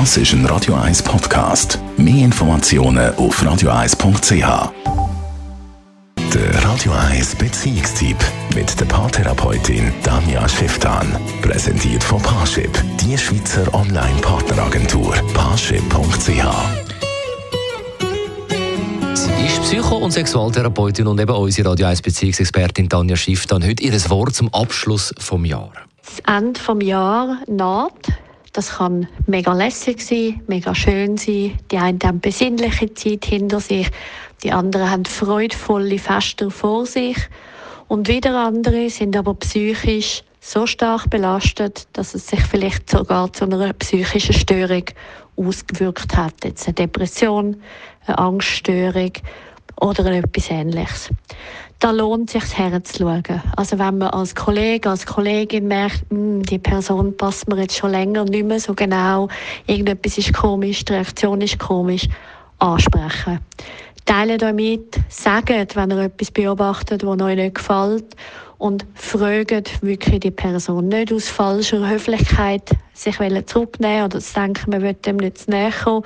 Das ist ein Radio 1 Podcast. Mehr Informationen auf radio1.ch. Der Radio 1 Beziehungstyp mit der Paartherapeutin Danja Schifftan. Präsentiert von Paarship, die Schweizer Online-Partneragentur. Paarship.ch. Sie ist Psycho- und Sexualtherapeutin und eben unsere Radio 1 Beziehungsexpertin Tanja Schifftan. Heute ihr Wort zum Abschluss vom Jahr. Das Ende vom Jahr naht. Das kann mega lässig sein, mega schön sein. Die einen haben besinnliche Zeit hinter sich, die anderen haben freudvolle Feste vor sich. Und wieder andere sind aber psychisch so stark belastet, dass es sich vielleicht sogar zu einer psychischen Störung ausgewirkt hat. Jetzt eine Depression, eine Angststörung oder etwas Ähnliches. Da lohnt es sich herzuschauen. Also wenn man als Kollege, als Kollegin merkt, hm, die Person passt mir jetzt schon länger nicht mehr so genau, irgendetwas ist komisch, die Reaktion ist komisch, ansprechen. Teilen euch mit, sagt, wenn ihr etwas beobachtet, das euch nicht gefällt und fragt wirklich die Person nicht aus falscher Höflichkeit sich zurücknehmen oder zu denken, man will dem nicht zu näher kommen,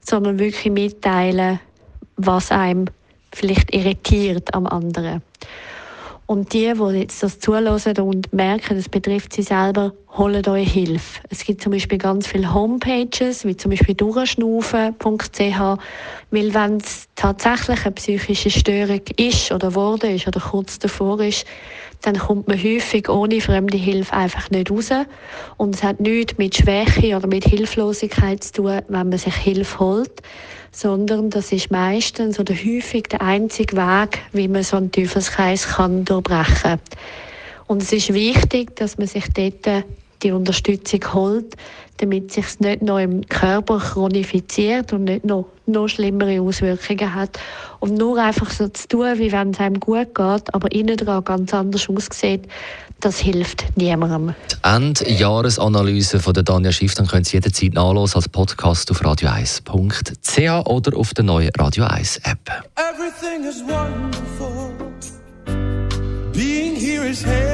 sondern wirklich mitteilen, was einem vielleicht irritiert am anderen. Und die, die jetzt das zulassen und merken, es betrifft sie selber, holen euch Hilfe. Es gibt zum Beispiel ganz viele Homepages, wie zum Beispiel durchschnaufen.ch, weil wenn es tatsächlich eine psychische Störung ist oder wurde ist oder kurz davor ist, dann kommt man häufig ohne fremde Hilfe einfach nicht raus. Und es hat nichts mit Schwäche oder mit Hilflosigkeit zu tun, wenn man sich Hilfe holt, sondern das ist meistens oder häufig der einzige Weg, wie man so einen Teufelskreis kann durchbrechen kann. Und es ist wichtig, dass man sich dort die Unterstützung holt, damit sich es nicht noch im Körper chronifiziert und nicht noch, noch schlimmere Auswirkungen hat. Und nur einfach so zu tun, wie wenn es einem gut geht, aber innen dran ganz anders aussieht, das hilft niemandem. Die Endjahresanalyse von der Danja Schiff dann können Sie jederzeit nachlesen als Podcast auf radio1.ch oder auf der neuen Radio 1 App. Everything is wonderful. Being here is here.